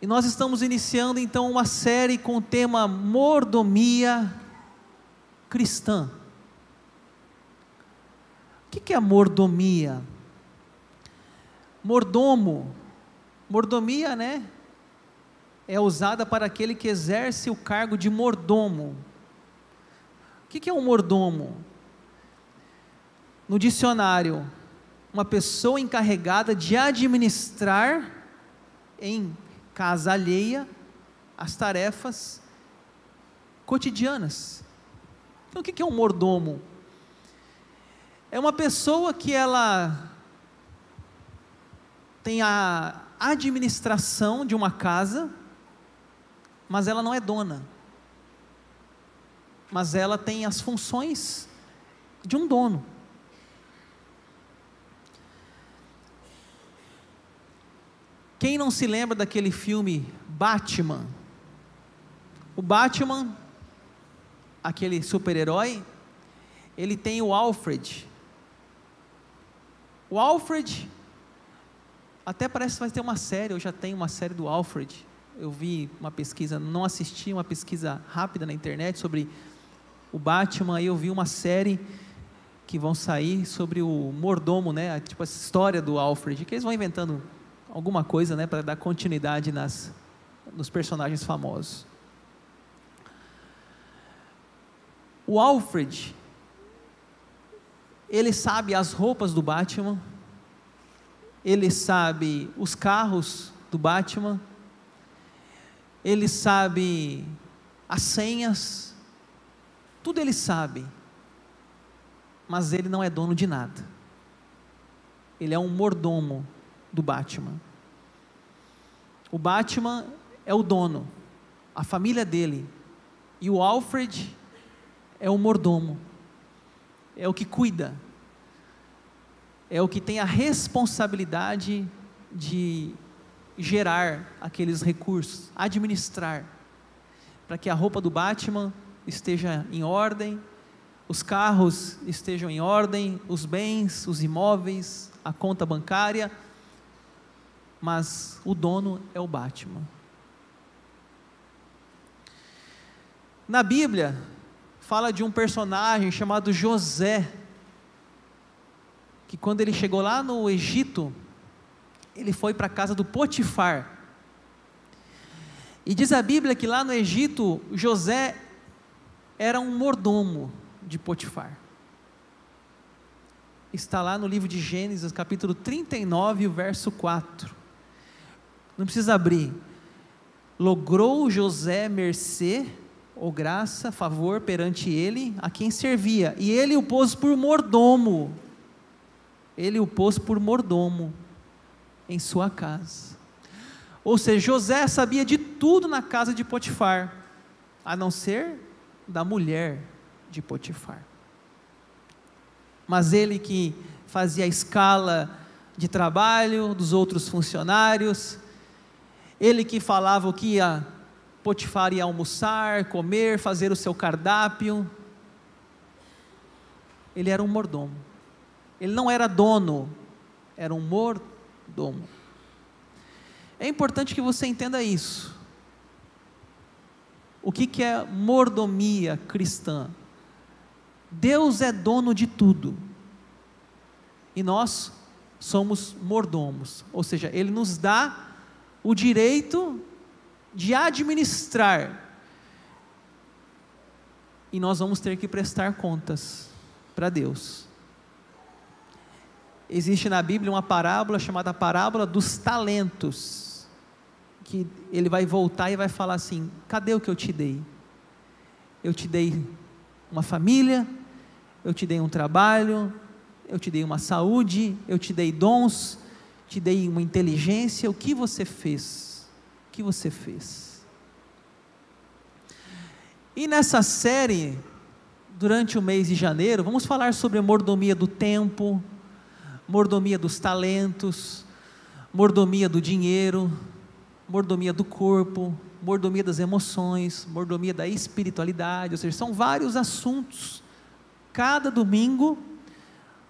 E nós estamos iniciando então uma série com o tema mordomia cristã. O que é mordomia? Mordomo, mordomia, né? É usada para aquele que exerce o cargo de mordomo. O que é um mordomo? No dicionário, uma pessoa encarregada de administrar em casa alheia as tarefas cotidianas. Então, o que é um mordomo? É uma pessoa que ela tem a administração de uma casa, mas ela não é dona. Mas ela tem as funções de um dono. Quem não se lembra daquele filme Batman? O Batman, aquele super-herói, ele tem o Alfred. O Alfred, até parece que vai ter uma série, eu já tenho uma série do Alfred. Eu vi uma pesquisa, não assisti uma pesquisa rápida na internet sobre o Batman, aí eu vi uma série que vão sair sobre o mordomo, né? Tipo essa história do Alfred, que eles vão inventando alguma coisa né, para dar continuidade nas, nos personagens famosos. O Alfred, ele sabe as roupas do Batman, ele sabe os carros do Batman, ele sabe as senhas, tudo ele sabe, mas ele não é dono de nada. Ele é um mordomo do Batman. O Batman é o dono, a família dele, e o Alfred é o mordomo, é o que cuida, é o que tem a responsabilidade de gerar aqueles recursos, administrar, para que a roupa do Batman esteja em ordem, os carros estejam em ordem, os bens, os imóveis, a conta bancária mas o dono é o Batman. Na Bíblia, fala de um personagem chamado José, que quando ele chegou lá no Egito, ele foi para a casa do Potifar. E diz a Bíblia que lá no Egito, José era um mordomo de Potifar. Está lá no livro de Gênesis, capítulo 39, verso 4 não precisa abrir. Logrou José mercê ou graça, favor perante ele, a quem servia, e ele o pôs por mordomo. Ele o pôs por mordomo em sua casa. Ou seja, José sabia de tudo na casa de Potifar, a não ser da mulher de Potifar. Mas ele que fazia a escala de trabalho dos outros funcionários, ele que falava o que ia Potifar ia almoçar, comer, fazer o seu cardápio. Ele era um mordomo. Ele não era dono, era um mordomo. É importante que você entenda isso. O que, que é mordomia cristã? Deus é dono de tudo. E nós somos mordomos. Ou seja, Ele nos dá o direito de administrar. E nós vamos ter que prestar contas para Deus. Existe na Bíblia uma parábola chamada parábola dos talentos, que ele vai voltar e vai falar assim: cadê o que eu te dei? Eu te dei uma família, eu te dei um trabalho, eu te dei uma saúde, eu te dei dons, te dei uma inteligência, o que você fez? O que você fez? E nessa série, durante o mês de janeiro, vamos falar sobre mordomia do tempo, mordomia dos talentos, mordomia do dinheiro, mordomia do corpo, mordomia das emoções, mordomia da espiritualidade, ou seja, são vários assuntos. Cada domingo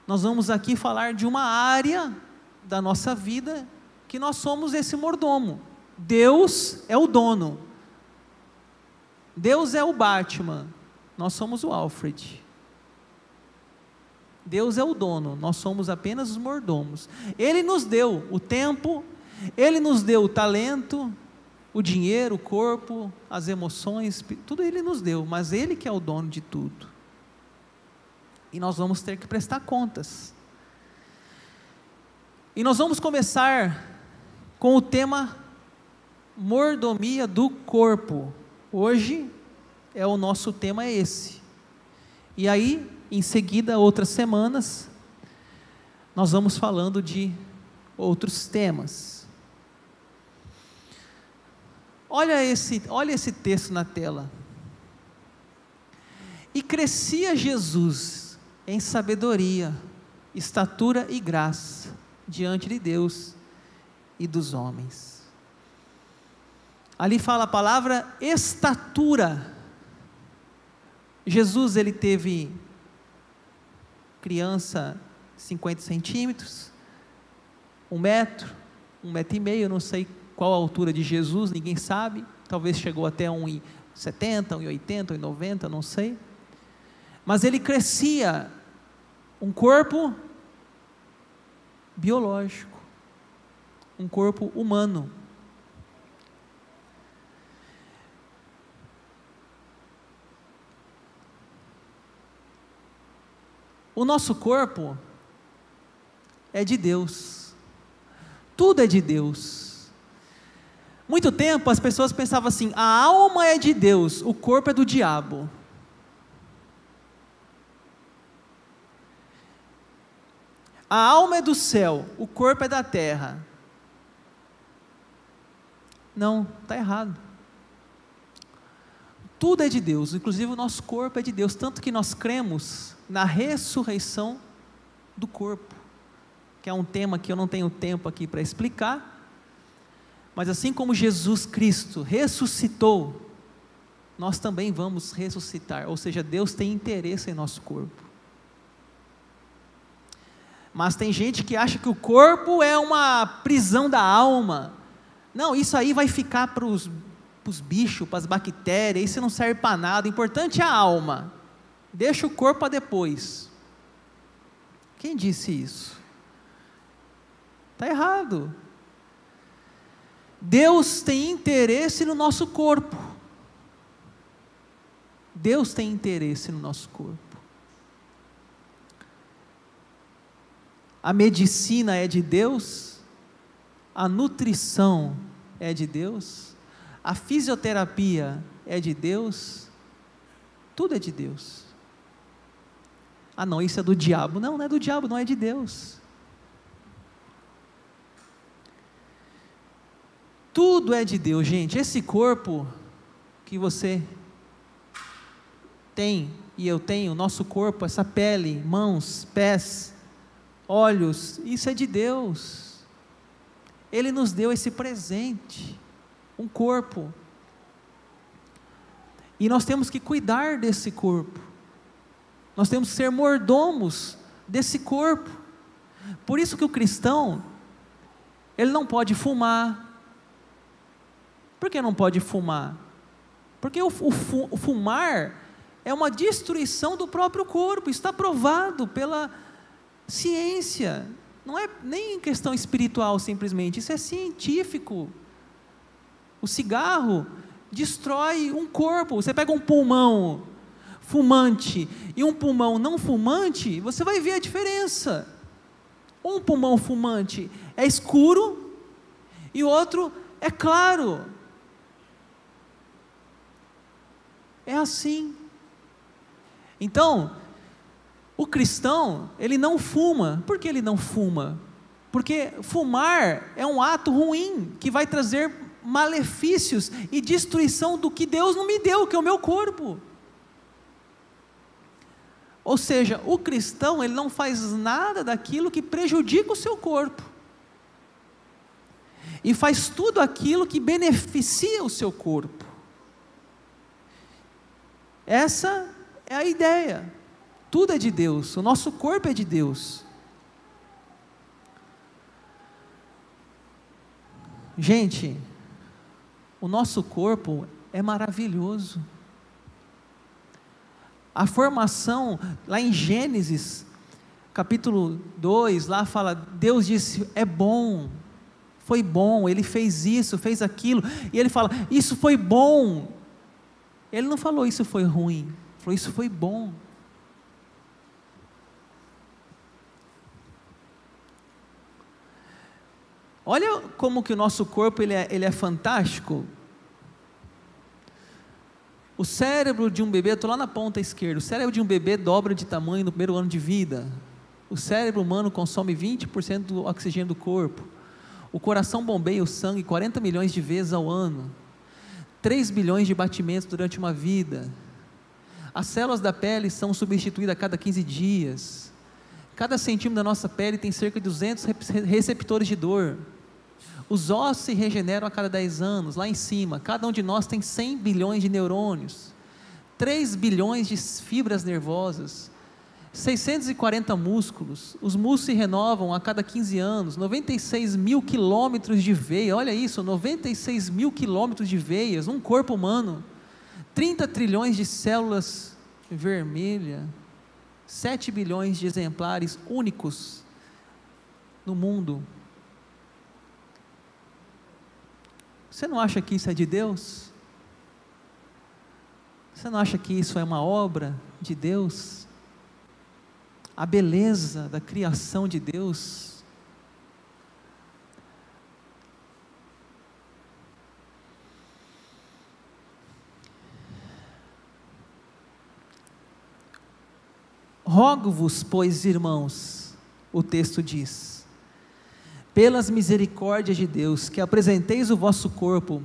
nós vamos aqui falar de uma área da nossa vida que nós somos esse mordomo. Deus é o dono. Deus é o Batman. Nós somos o Alfred. Deus é o dono, nós somos apenas os mordomos. Ele nos deu o tempo, ele nos deu o talento, o dinheiro, o corpo, as emoções, tudo ele nos deu, mas ele que é o dono de tudo. E nós vamos ter que prestar contas. E nós vamos começar com o tema mordomia do corpo. Hoje é o nosso tema é esse. E aí, em seguida, outras semanas, nós vamos falando de outros temas. Olha esse, olha esse texto na tela. E crescia Jesus em sabedoria, estatura e graça diante de Deus e dos homens. Ali fala a palavra estatura. Jesus ele teve criança 50 centímetros, um metro, um metro e meio, não sei qual a altura de Jesus, ninguém sabe, talvez chegou até 1,70, 1,80, 1,90, não sei. Mas ele crescia um corpo biológico, um corpo humano. O nosso corpo é de Deus, tudo é de Deus. Muito tempo as pessoas pensavam assim: a alma é de Deus, o corpo é do diabo. A alma é do céu, o corpo é da terra. Não, está errado. Tudo é de Deus, inclusive o nosso corpo é de Deus, tanto que nós cremos na ressurreição do corpo, que é um tema que eu não tenho tempo aqui para explicar, mas assim como Jesus Cristo ressuscitou, nós também vamos ressuscitar, ou seja, Deus tem interesse em nosso corpo. Mas tem gente que acha que o corpo é uma prisão da alma. Não, isso aí vai ficar para os bichos, para as bactérias, isso não serve para nada. O importante é a alma. Deixa o corpo para depois. Quem disse isso? Está errado. Deus tem interesse no nosso corpo. Deus tem interesse no nosso corpo. A medicina é de Deus, a nutrição é de Deus, a fisioterapia é de Deus, tudo é de Deus. Ah, não, isso é do diabo. Não, não é do diabo, não é de Deus. Tudo é de Deus, gente. Esse corpo que você tem e eu tenho, nosso corpo, essa pele, mãos, pés, olhos, isso é de Deus. Ele nos deu esse presente, um corpo. E nós temos que cuidar desse corpo. Nós temos que ser mordomos desse corpo. Por isso que o cristão, ele não pode fumar. Por que não pode fumar? Porque o, fumar é uma destruição do próprio corpo, está provado pela ciência. Não é nem questão espiritual simplesmente, isso é científico. O cigarro destrói um corpo. Você pega um pulmão fumante e um pulmão não fumante, você vai ver a diferença. Um pulmão fumante é escuro e o outro é claro. É assim. Então, o cristão, ele não fuma. Por que ele não fuma? Porque fumar é um ato ruim que vai trazer malefícios e destruição do que Deus não me deu, que é o meu corpo. Ou seja, o cristão ele não faz nada daquilo que prejudica o seu corpo. E faz tudo aquilo que beneficia o seu corpo. Essa é a ideia. Tudo é de Deus, o nosso corpo é de Deus. Gente, O nosso corpo é maravilhoso. A formação, lá em Gênesis, capítulo 2, lá fala: Deus disse, é bom, foi bom, ele fez isso, fez aquilo, e ele fala: Isso foi bom. Ele não falou isso foi ruim, falou isso foi bom. Olha como que o nosso corpo ele é, ele é fantástico. O cérebro de um bebê, estou lá na ponta esquerda, o cérebro de um bebê dobra de tamanho no primeiro ano de vida. O cérebro humano consome 20% do oxigênio do corpo. O coração bombeia o sangue 40 milhões de vezes ao ano. 3 bilhões de batimentos durante uma vida. As células da pele são substituídas a cada 15 dias. Cada centímetro da nossa pele tem cerca de 200 receptores de dor. Os ossos se regeneram a cada 10 anos, lá em cima. Cada um de nós tem 100 bilhões de neurônios, 3 bilhões de fibras nervosas, 640 músculos. Os músculos se renovam a cada 15 anos, 96 mil quilômetros de veia. Olha isso, 96 mil quilômetros de veias, um corpo humano. 30 trilhões de células vermelhas, 7 bilhões de exemplares únicos no mundo. Você não acha que isso é de Deus? Você não acha que isso é uma obra de Deus? A beleza da criação de Deus? Rogo-vos, pois, irmãos, o texto diz, pelas misericórdias de Deus, que apresenteis o vosso corpo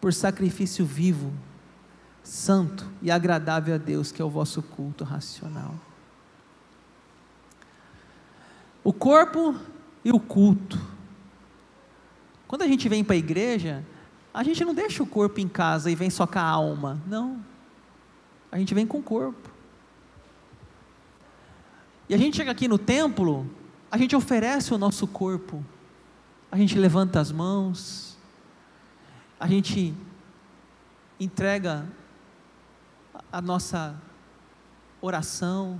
por sacrifício vivo, santo e agradável a Deus, que é o vosso culto racional. O corpo e o culto. Quando a gente vem para a igreja, a gente não deixa o corpo em casa e vem só com a alma. Não. A gente vem com o corpo. E a gente chega aqui no templo, a gente oferece o nosso corpo, a gente levanta as mãos, a gente entrega a nossa oração,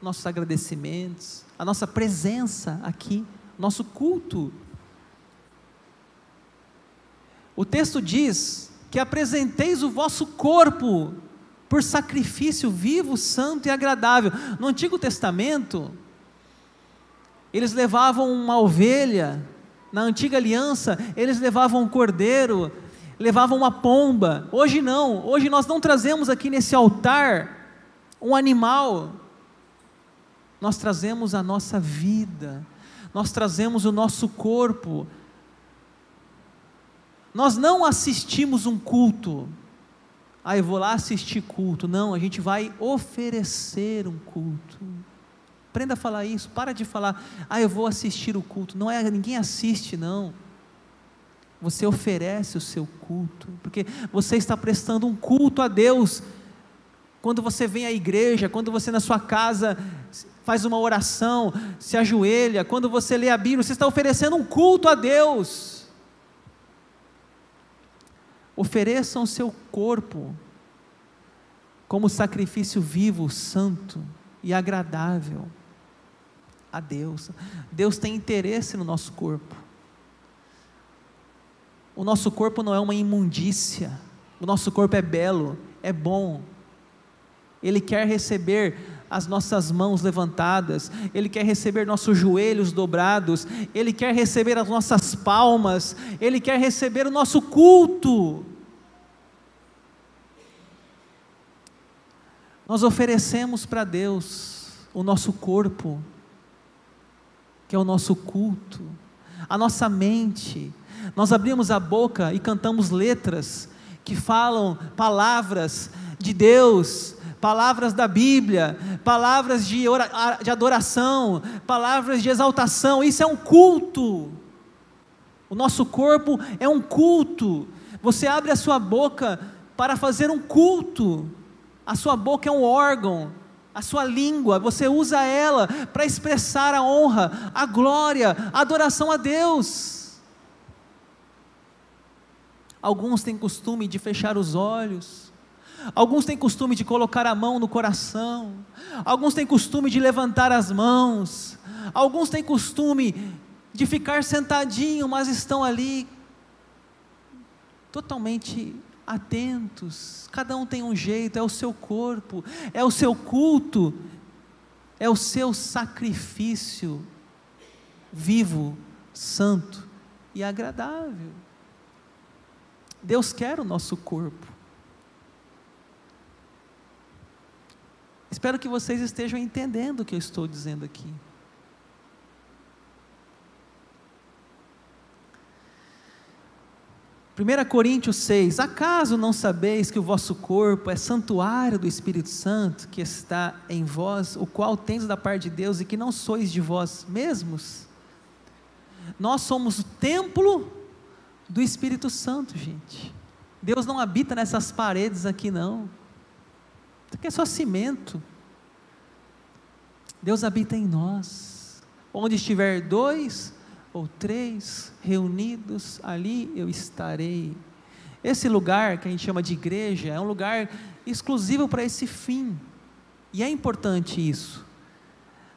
nossos agradecimentos, a nossa presença aqui, nosso culto. O texto diz que apresenteis o vosso corpo por sacrifício vivo, santo e agradável. No Antigo Testamento, eles levavam uma ovelha, na antiga aliança, eles levavam um cordeiro, levavam uma pomba. Hoje não, hoje nós não trazemos aqui nesse altar um animal, nós trazemos a nossa vida, nós trazemos o nosso corpo. Nós não assistimos um culto, ah, eu vou lá assistir culto. Não, a gente vai oferecer um culto. Aprenda a falar isso. Para de falar, ah, eu vou assistir o culto. Não é, ninguém assiste, não. Você oferece o seu culto, porque você está prestando um culto a Deus. Quando você vem à igreja, quando você na sua casa faz uma oração, se ajoelha, quando você lê a Bíblia, você está oferecendo um culto a Deus. Ofereçam o seu corpo como sacrifício vivo, santo e agradável a Deus. Deus tem interesse no nosso corpo. O nosso corpo não é uma imundícia. O nosso corpo é belo, é bom. Ele quer receber as nossas mãos levantadas, Ele quer receber nossos joelhos dobrados, Ele quer receber as nossas palmas, Ele quer receber o nosso culto. Nós oferecemos para Deus o nosso corpo, que é o nosso culto, a nossa mente. Nós abrimos a boca e cantamos letras que falam palavras de Deus, palavras da Bíblia, palavras de, de adoração, palavras de exaltação. Isso é um culto. O nosso corpo é um culto. Você abre a sua boca para fazer um culto. A sua boca é um órgão a sua língua, você usa ela para expressar a honra, a glória, a adoração a Deus. Alguns têm costume de fechar os olhos. Alguns têm costume de colocar a mão no coração. Alguns têm costume de levantar as mãos. Alguns têm costume de ficar sentadinho, mas estão ali totalmente atentos. Cada um tem um jeito, é o seu corpo, é o seu culto, é o seu sacrifício vivo, santo e agradável. Deus quer o nosso corpo. Espero que vocês estejam entendendo o que eu estou dizendo aqui. Primeira Coríntios 6, acaso não sabeis que o vosso corpo é santuário do Espírito Santo que está em vós, o qual tendes da parte de Deus e que não sois de vós mesmos? Nós somos o templo do Espírito Santo, gente. Deus não habita nessas paredes aqui, não. Isso aqui é só cimento. Deus habita em nós. Onde estiver dois ou três reunidos, ali eu estarei. Esse lugar que a gente chama de igreja é um lugar exclusivo para esse fim. E é importante isso.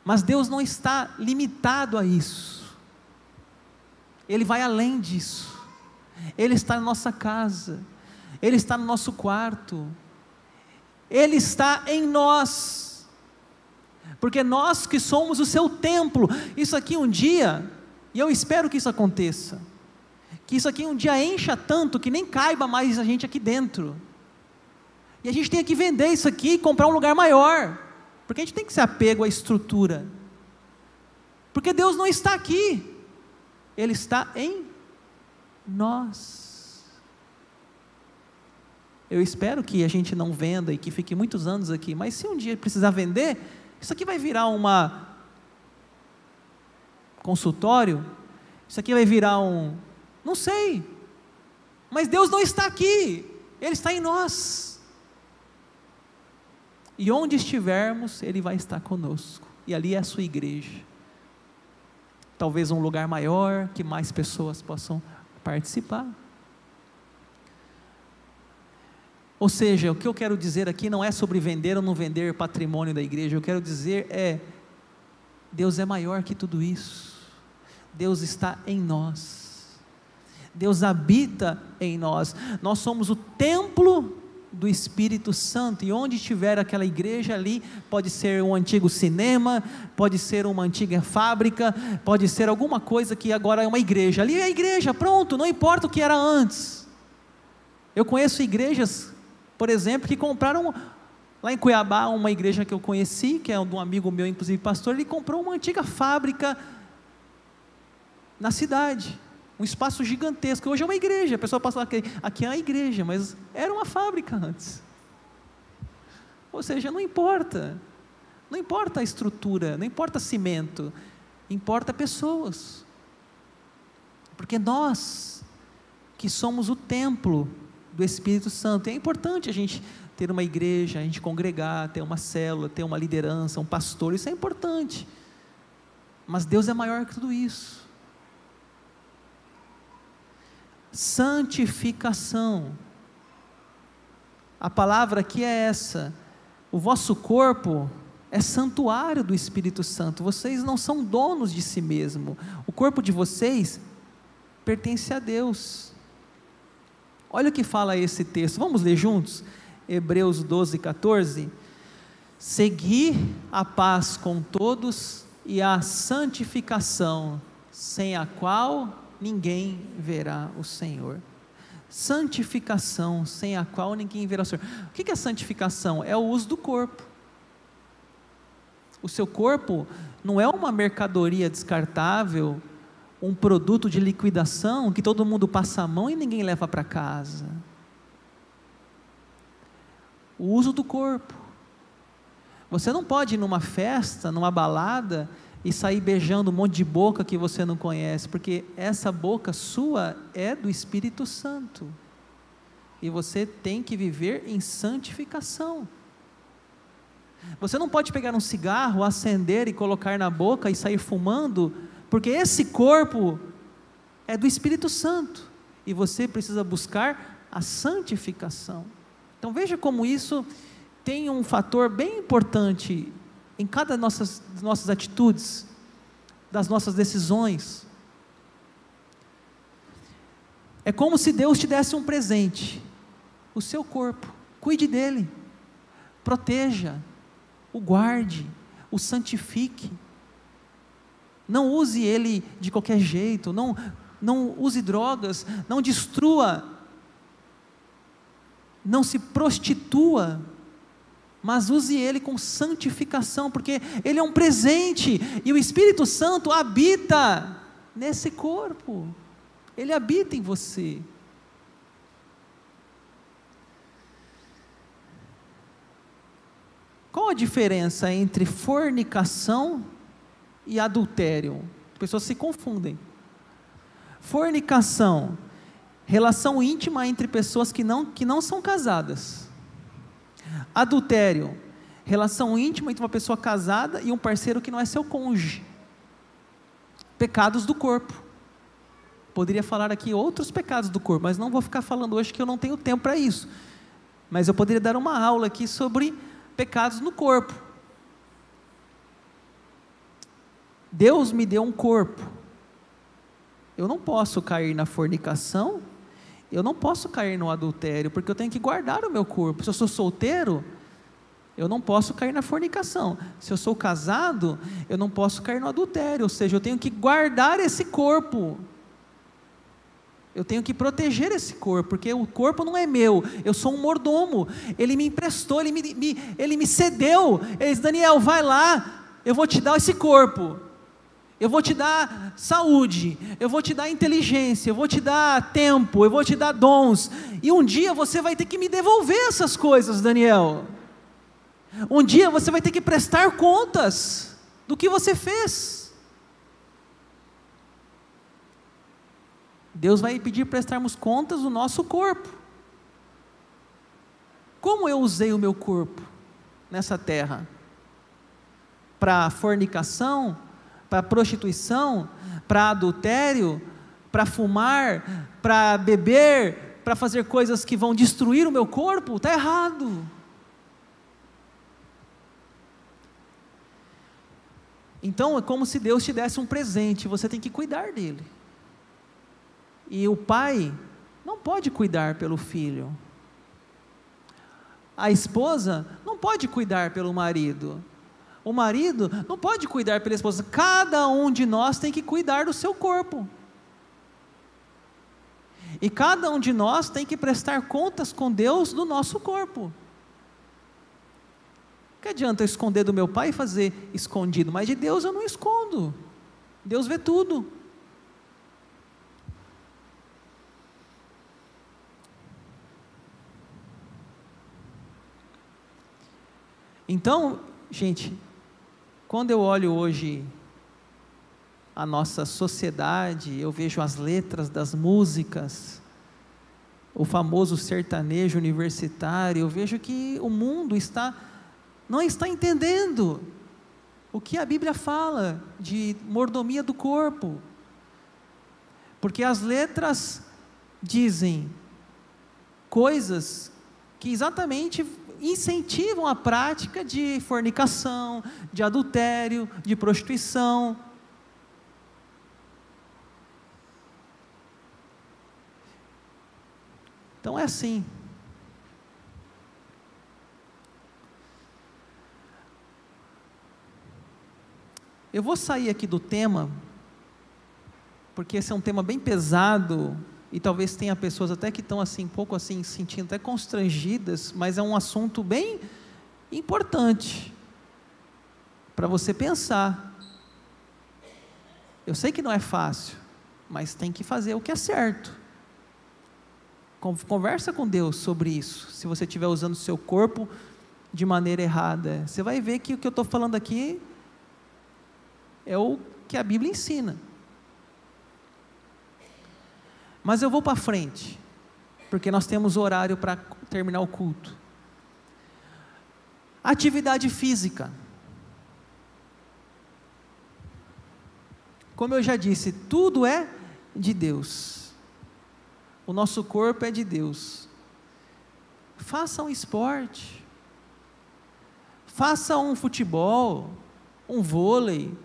Mas Deus não está limitado a isso. Ele vai além disso. Ele está na nossa casa, Ele está no nosso quarto, Ele está em nós, porque nós que somos o Seu templo, isso aqui um dia, e eu espero que isso aconteça, que isso aqui um dia encha tanto que nem caiba mais a gente aqui dentro, e a gente tem que vender isso aqui e comprar um lugar maior, porque a gente tem que ser apego à estrutura, porque Deus não está aqui, Ele está em nós. Eu espero que a gente não venda e que fique muitos anos aqui, mas se um dia precisar vender, isso aqui vai virar uma consultório, isso aqui vai virar um, não sei. Mas Deus não está aqui, ele está em nós. E onde estivermos, ele vai estar conosco. E ali é a sua igreja. Talvez um lugar maior que mais pessoas possam participar. Ou seja, o que eu quero dizer aqui não é sobre vender ou não vender patrimônio da igreja, eu quero dizer é: Deus é maior que tudo isso, Deus está em nós, Deus habita em nós, nós somos o templo do Espírito Santo, e onde estiver aquela igreja ali, pode ser um antigo cinema, pode ser uma antiga fábrica, pode ser alguma coisa que agora é uma igreja. Ali é a igreja, pronto, não importa o que era antes. Eu conheço igrejas, por exemplo, que compraram lá em Cuiabá, uma igreja que eu conheci, que é de um amigo meu, inclusive pastor, ele comprou uma antiga fábrica na cidade um espaço gigantesco. Hoje é uma igreja. A pessoa passa lá, aqui, é uma igreja, mas era uma fábrica antes. Ou seja, não importa. Não importa a estrutura, não importa cimento, importa pessoas. Porque nós, que somos o templo do Espírito Santo, é importante a gente ter uma igreja, a gente congregar, ter uma célula, ter uma liderança, um pastor, isso é importante. Mas Deus é maior que tudo isso santificação. A palavra aqui é essa. O vosso corpo é santuário do Espírito Santo. Vocês não são donos de si mesmo. O corpo de vocês pertence a Deus. Olha o que fala esse texto. Vamos ler juntos? Hebreus 12, 14. Segui a paz com todos e a santificação, sem a qual ninguém verá o Senhor. Santificação, sem a qual ninguém verá o Senhor. O que é santificação? É o uso do corpo. O seu corpo não é uma mercadoria descartável, um produto de liquidação que todo mundo passa a mão e ninguém leva para casa. O uso do corpo. Você não pode ir numa festa, numa balada, e sair beijando um monte de boca que você não conhece, porque essa boca sua é do Espírito Santo. E você tem que viver em santificação. Você não pode pegar um cigarro, acender e colocar na boca e sair fumando, porque esse corpo é do Espírito Santo. e você precisa buscar a santificação. Então veja como isso tem um fator bem importante em cada nossas nossas atitudes, das nossas decisões. É como se Deus te desse um presente, o seu corpo. Cuide dele, proteja, o guarde, o santifique. Não use ele de qualquer jeito, não, não use drogas, não destrua, não se prostitua, mas use ele com santificação, porque ele é um presente e o Espírito Santo habita nesse corpo. Ele habita em você. Qual a diferença entre fornicação e adultério? As pessoas se confundem. Fornicação, relação íntima entre pessoas que não, que não são casadas. Adultério, relação íntima entre uma pessoa casada e um parceiro que não é seu cônjuge. Pecados do corpo. Poderia falar aqui outros pecados do corpo, mas não vou ficar falando hoje que eu não tenho tempo para isso. Mas eu poderia dar uma aula aqui sobre pecados no corpo. Deus me deu um corpo. Eu não posso cair na fornicação, eu não posso cair no adultério, porque eu tenho que guardar o meu corpo. Se eu sou solteiro, eu não posso cair na fornicação. Se eu sou casado, eu não posso cair no adultério, ou seja, eu tenho que guardar esse corpo. Eu tenho que proteger esse corpo, porque o corpo não é meu, eu sou um mordomo. Ele me emprestou, ele me, me, ele me cedeu. Ele disse: Daniel, vai lá, eu vou te dar esse corpo. Eu vou te dar saúde, eu vou te dar inteligência, eu vou te dar tempo, eu vou te dar dons. E um dia você vai ter que me devolver essas coisas, Daniel. Um dia você vai ter que prestar contas do que você fez. Deus vai pedir prestarmos contas do nosso corpo. Como eu usei o meu corpo nessa terra? Para fornicação, para prostituição, para adultério, para fumar, para beber, para fazer coisas que vão destruir o meu corpo? Está errado. Então é como se Deus te desse um presente, você tem que cuidar dele. E o pai não pode cuidar pelo filho. A esposa não pode cuidar pelo marido. O marido não pode cuidar pela esposa. Cada um de nós tem que cuidar do seu corpo. E cada um de nós tem que prestar contas com Deus do nosso corpo. Que adianta eu esconder do meu pai e fazer escondido, mas de Deus eu não escondo. Deus vê tudo. Então, gente, quando eu olho hoje a nossa sociedade, eu vejo as letras das músicas, o famoso sertanejo universitário, eu vejo que o mundo está não está entendendo o que a Bíblia fala de mordomia do corpo. Porque as letras dizem coisas que exatamente incentivam a prática de fornicação, de adultério, de prostituição. Então é assim. Eu vou sair aqui do tema, porque esse é um tema bem pesado e talvez tenha pessoas até que estão assim, um pouco assim, sentindo até constrangidas, mas é um assunto bem importante para você pensar. Eu sei que não é fácil, mas tem que fazer o que é certo. Conversa com Deus sobre isso. Se você estiver usando o seu corpo de maneira errada, você vai ver que o que eu estou falando aqui é o que a Bíblia ensina. Mas eu vou para frente, porque nós temos horário para terminar o culto. Atividade física. Como eu já disse, tudo é de Deus. o nosso corpo é de Deus. Faça um esporte, faça um futebol, um vôlei,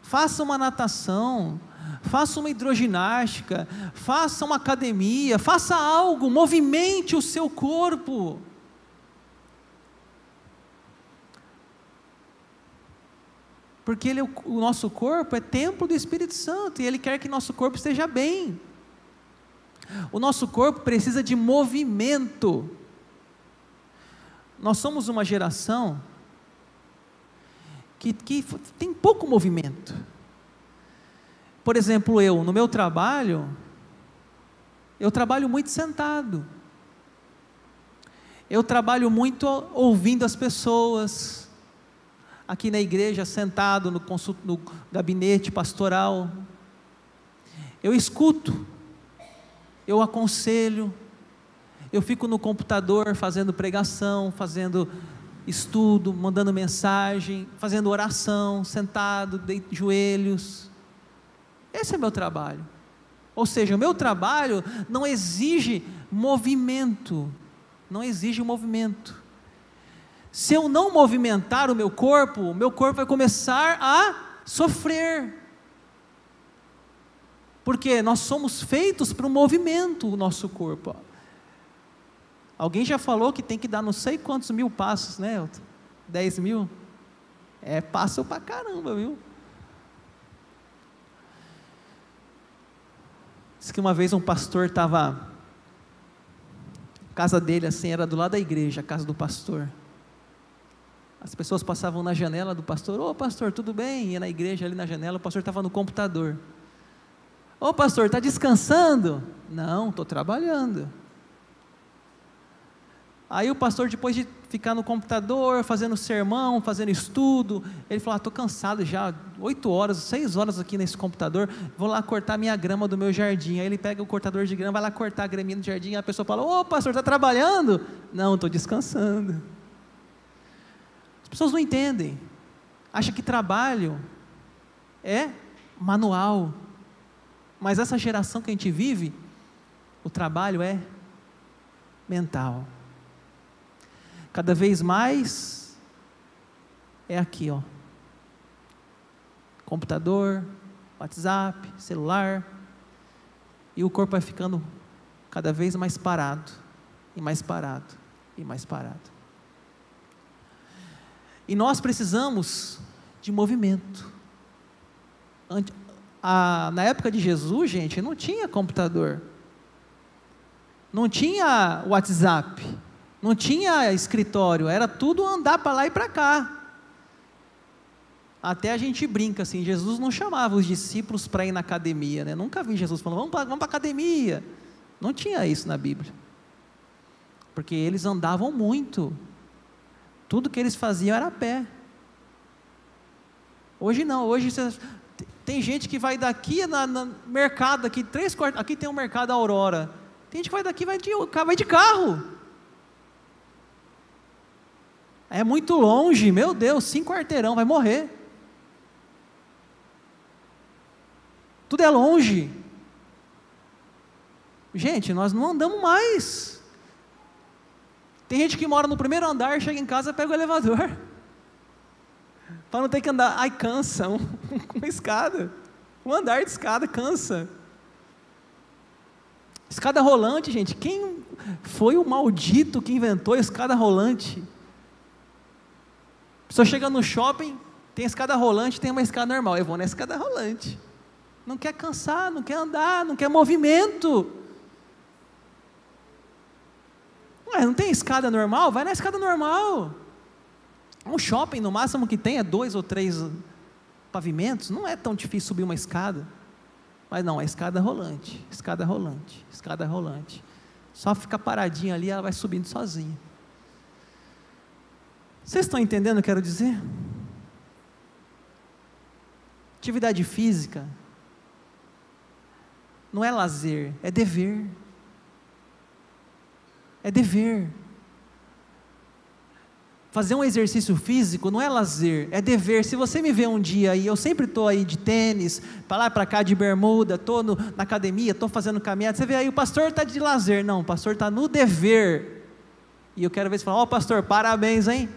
faça uma natação, faça uma hidroginástica, faça uma academia, faça algo, movimente o seu corpo. Porque ele, o nosso corpo é templo do Espírito Santo e Ele quer que nosso corpo esteja bem. O nosso corpo precisa de movimento. Nós somos uma geração que, que tem pouco movimento. Por exemplo, eu, no meu trabalho, eu trabalho muito sentado. Eu trabalho muito ouvindo as pessoas. Aqui na igreja, sentado no, no gabinete pastoral. Eu escuto, eu aconselho, eu fico no computador fazendo pregação, fazendo estudo, mandando mensagem, fazendo oração, sentado, de joelhos. Esse é meu trabalho. Ou seja, o meu trabalho não exige movimento, não exige movimento. Se eu não movimentar o meu corpo, o meu corpo vai começar a sofrer. Porque nós somos feitos para o movimento, o nosso corpo. Alguém já falou que tem que dar não sei quantos mil passos, né, Elton? 10 mil? É passo pra caramba, viu? Diz que uma vez um pastor estava. A casa dele, assim, era do lado da igreja, a casa do pastor. As pessoas passavam na janela do pastor, ô pastor, tudo bem? Ia na igreja ali na janela, o pastor estava no computador. Ô pastor, está descansando? Não, estou trabalhando. Aí o pastor, depois de ficar no computador, fazendo sermão, fazendo estudo, ele falou: Estou ah, cansado já, oito horas, seis horas aqui nesse computador, vou lá cortar minha grama do meu jardim. Aí ele pega o cortador de grama, vai lá cortar a graminha do jardim, a pessoa fala: Ô pastor, está trabalhando? Não, estou descansando. As pessoas não entendem, acham que trabalho é manual, mas essa geração que a gente vive, o trabalho é mental. Cada vez mais é aqui, ó. Computador, WhatsApp, celular. E o corpo vai ficando cada vez mais parado, e mais parado, e mais parado. E nós precisamos de movimento. na época de Jesus, gente, não tinha computador, não tinha WhatsApp, não tinha escritório, era tudo andar para lá e para cá. Até a gente brinca assim, Jesus não chamava os discípulos para ir na academia, né? Nunca vi Jesus falando, vamos para vamos a academia. Não tinha isso na Bíblia. Porque eles andavam muito. Tudo que eles faziam era a pé. Hoje não, hoje você, tem gente que vai daqui no mercado, aqui, três aqui tem um mercado Aurora. Tem gente que vai daqui vai de, vai de carro. É muito longe, meu Deus, cinco quarteirão, vai morrer. Tudo é longe. Gente, nós não andamos mais. Tem gente que mora no primeiro andar, chega em casa, pega o elevador. Para não ter que andar. Ai, cansa. Uma escada. Um andar de escada cansa. Escada rolante, gente. Quem foi o maldito que inventou a escada rolante? Pessoa chega no shopping, tem escada rolante, tem uma escada normal. Eu vou na escada rolante. Não quer cansar, não quer andar, não quer movimento. Ué, não tem escada normal? Vai na escada normal. Um shopping, no máximo que tem é dois ou três pavimentos. Não é tão difícil subir uma escada. Mas não, é escada rolante, escada rolante, escada rolante. Só fica paradinha ali, ela vai subindo sozinha. Vocês estão entendendo o que eu quero dizer? Atividade física não é lazer, é dever. É dever. fazer um exercício físico não é lazer, é dever. Se você me vê um dia aí, eu sempre estou aí de tênis, para lá para cá de bermuda, estou na academia, estou fazendo caminhada, você vê aí, o pastor está de lazer. Não, o pastor está no dever. E eu quero ver você falar, ó oh, pastor, parabéns, hein?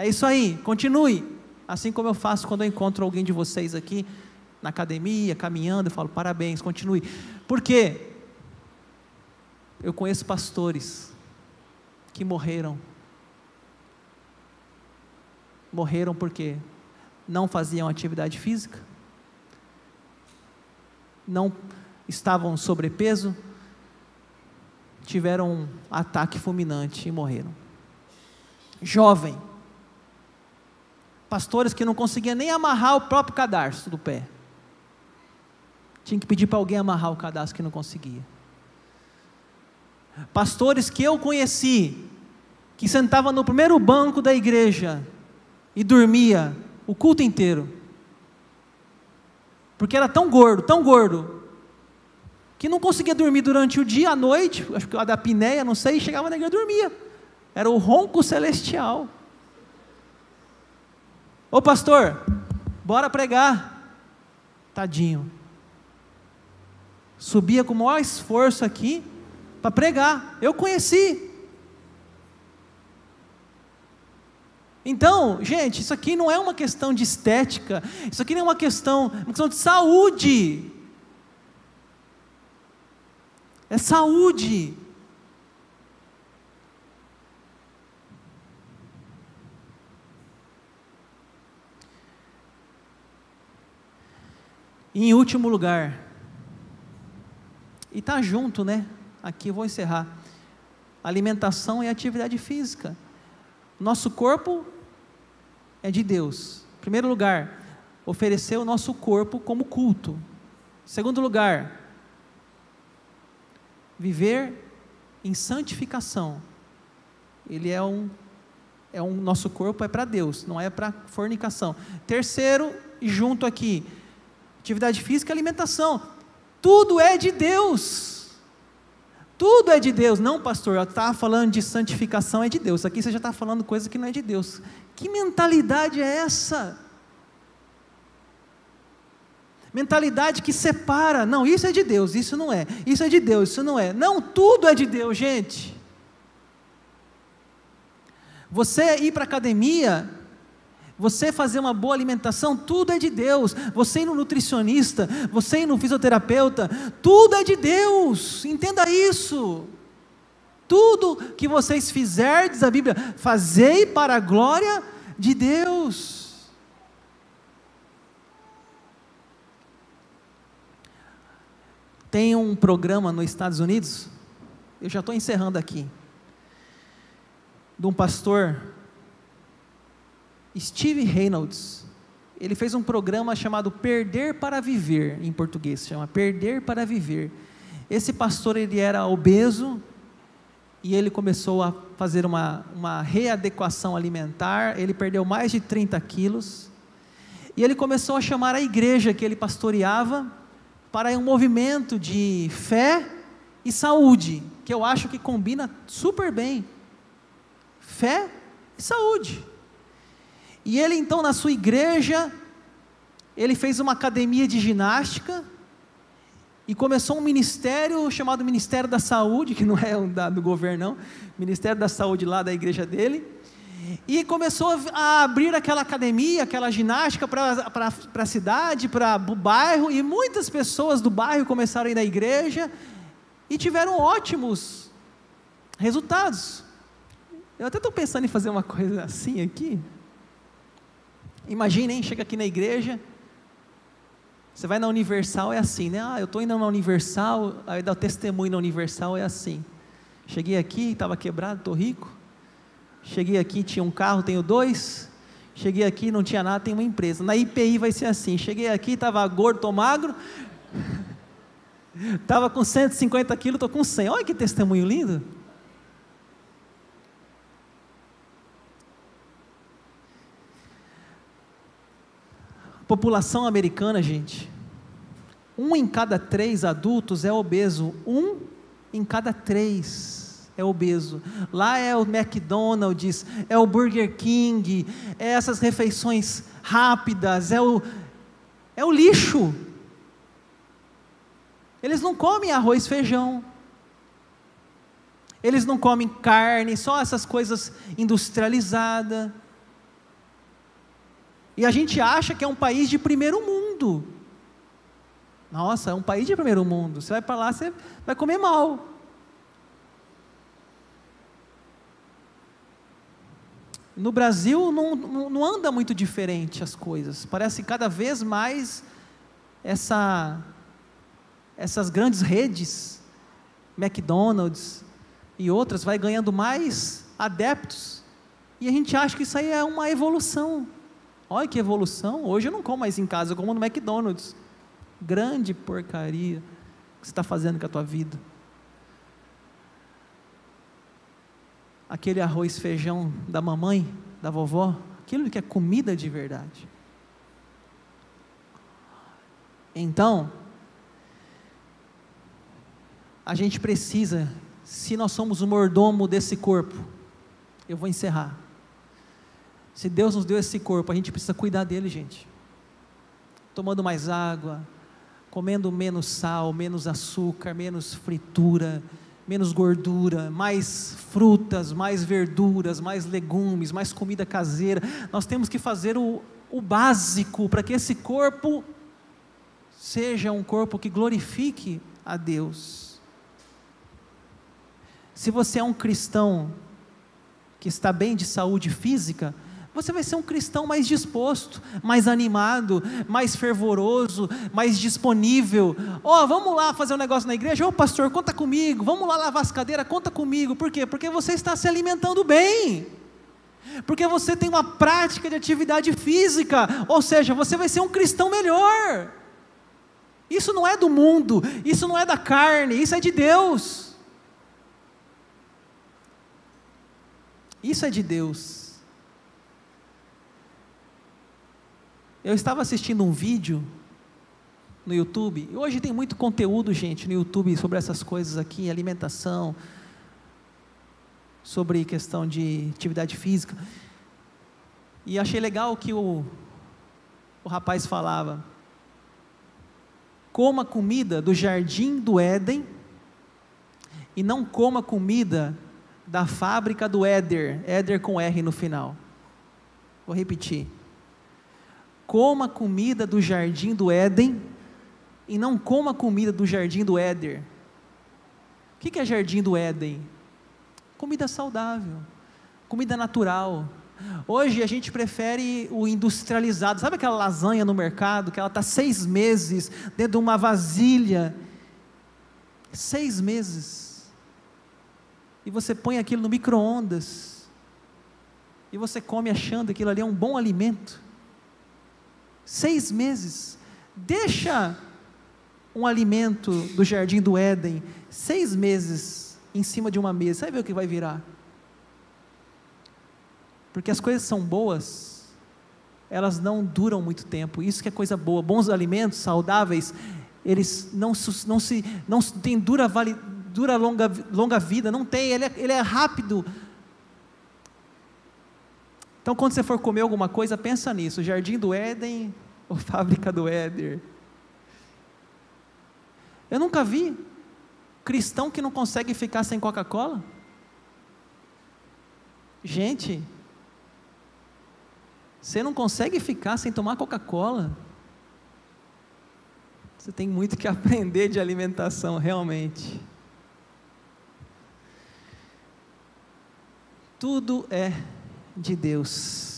É isso aí, continue. Assim como eu faço quando eu encontro alguém de vocês aqui na academia, caminhando, eu falo, parabéns, continue. Por quê? Eu conheço pastores que morreram morreram porque não faziam atividade física, não estavam sobrepeso, tiveram um ataque fulminante e morreram. Jovem, pastores que não conseguiam nem amarrar o próprio cadarço do pé. Tinha que pedir para alguém amarrar o cadastro que não conseguia. Pastores que eu conheci, que sentavam no primeiro banco da igreja, e dormia o culto inteiro. Porque era tão gordo, tão gordo, que não conseguia dormir durante o dia, à noite, acho que a da pinéia, não sei, chegava na igreja e dormia. Era o ronco celestial. Ô pastor, bora pregar. Tadinho. Subia com o maior esforço aqui para pregar. Eu conheci. Então, gente, isso aqui não é uma questão de estética, isso aqui não é uma questão, uma questão de saúde. É saúde. E em último lugar, e está junto, né? Aqui eu vou encerrar. Alimentação e atividade física. Nosso corpo é de Deus. Em primeiro lugar, oferecer o nosso corpo como culto. Em segundo lugar, viver em santificação. Ele é um é um nosso corpo é para Deus, não é para fornicação. Terceiro, e junto aqui, atividade física e alimentação. Tudo é de Deus. Tudo é de Deus. Não, pastor, eu estava falando de santificação, é de Deus. Aqui você já está falando coisa que não é de Deus. Que mentalidade é essa? Mentalidade que separa. Não, isso é de Deus, isso não é. Isso é de Deus, isso não é. Não, tudo é de Deus, gente. Você ir para a academia você fazer uma boa alimentação, tudo é de Deus. Você ir no nutricionista, você ir no fisioterapeuta, tudo é de Deus. Entenda isso. Tudo que vocês fizerem, diz a Bíblia, fazei para a glória de Deus. Tem um programa nos Estados Unidos, eu já estou encerrando aqui, de um pastor Steve Reynolds, ele fez um programa chamado Perder para Viver, em português, chama Perder para Viver. Esse pastor, ele era obeso, e ele começou a fazer uma, uma readequação alimentar, ele perdeu mais de 30 quilos, e ele começou a chamar a igreja que ele pastoreava para um movimento de fé e saúde, que eu acho que combina super bem. Fé e saúde. E ele então na sua igreja, ele fez uma academia de ginástica e começou um ministério chamado Ministério da Saúde, que não é um da, do governo, não, Ministério da Saúde lá da igreja dele. E começou a abrir aquela academia, aquela ginástica para a cidade, para o bairro, e muitas pessoas do bairro começaram a ir na igreja e tiveram ótimos resultados. Eu até estou pensando em fazer uma coisa assim aqui. Imaginem, chega aqui na igreja, você vai na Universal, é assim, né? Ah, eu estou indo na Universal, aí dá o testemunho na Universal, é assim. Cheguei aqui, estava quebrado, estou rico. Cheguei aqui, tinha um carro, tenho dois. Cheguei aqui, não tinha nada, tenho uma empresa. Na IPI vai ser assim. Cheguei aqui, estava gordo, estou magro. Estava com 150 quilos, estou com 100. Olha que testemunho lindo. População americana, gente, um em cada três adultos é obeso, um em cada três. é obeso. Lá é o McDonald's, é o Burger King, é essas refeições rápidas, é o, é o lixo. Eles não comem arroz e feijão. Eles não comem carne, só essas coisas industrializadas. E a gente acha que é um país de primeiro mundo. Nossa, é um país de primeiro mundo. Você vai para lá, você vai comer mal. No Brasil não, não anda muito diferente as coisas. Parece cada vez mais essa, essas grandes redes, McDonald's e outras, vai ganhando mais adeptos. E a gente acha que isso aí é uma evolução. Olha que evolução. Hoje eu não como mais em casa, eu como no McDonald's. Grande porcaria que você está fazendo com a tua vida. Aquele arroz feijão da mamãe, da vovó, aquilo que é comida de verdade. Então, a gente precisa, se nós somos o mordomo desse corpo, eu vou encerrar. Se Deus nos deu esse corpo, a gente precisa cuidar dele, gente. Tomando mais água, comendo menos sal, menos açúcar, menos fritura, menos gordura, mais frutas, mais verduras, mais legumes, mais comida caseira. Nós temos que fazer o, o básico para que esse corpo seja um corpo que glorifique a Deus. Se você é um cristão que está bem de saúde física, você vai ser um cristão mais disposto, mais animado, mais fervoroso, mais disponível. Ó, oh, vamos lá fazer um negócio na igreja? Ô oh, pastor, conta comigo. Vamos lá lavar as cadeiras? Conta comigo. Por quê? Porque você está se alimentando bem. Porque você tem uma prática de atividade física. Ou seja, você vai ser um cristão melhor. Isso não é do mundo, isso não é da carne, isso é de Deus. Isso é de Deus. Eu estava assistindo um vídeo no YouTube, hoje tem muito conteúdo, gente, no YouTube sobre essas coisas aqui, alimentação, sobre questão de atividade física. E achei legal que o, o rapaz falava: coma comida do jardim do Éden e não coma comida da fábrica do Éder, Éder com R no final. Vou repetir coma comida do jardim do Éden e não coma comida do jardim do Éder. O que é jardim do Éden? Comida saudável, comida natural. Hoje a gente prefere o industrializado. Sabe aquela lasanha no mercado que ela está seis meses dentro de uma vasilha? Seis meses. E você põe aquilo no micro-ondas. E você come achando que aquilo ali é um bom alimento. Seis meses. Deixa um alimento do jardim do Éden seis meses em cima de uma mesa. Você vai ver o que vai virar. Porque as coisas são boas, elas não duram muito tempo. Isso que é coisa boa. Bons alimentos, saudáveis, eles não, não se não tem dura, dura longa, longa vida, não tem, ele é, ele é rápido. Então, quando você for comer alguma coisa, pensa nisso: Jardim do Éden ou Fábrica do Éder. Eu nunca vi cristão que não consegue ficar sem Coca-Cola. Gente, você não consegue ficar sem tomar Coca-Cola. Você tem muito que aprender de alimentação, realmente. Tudo é de Deus.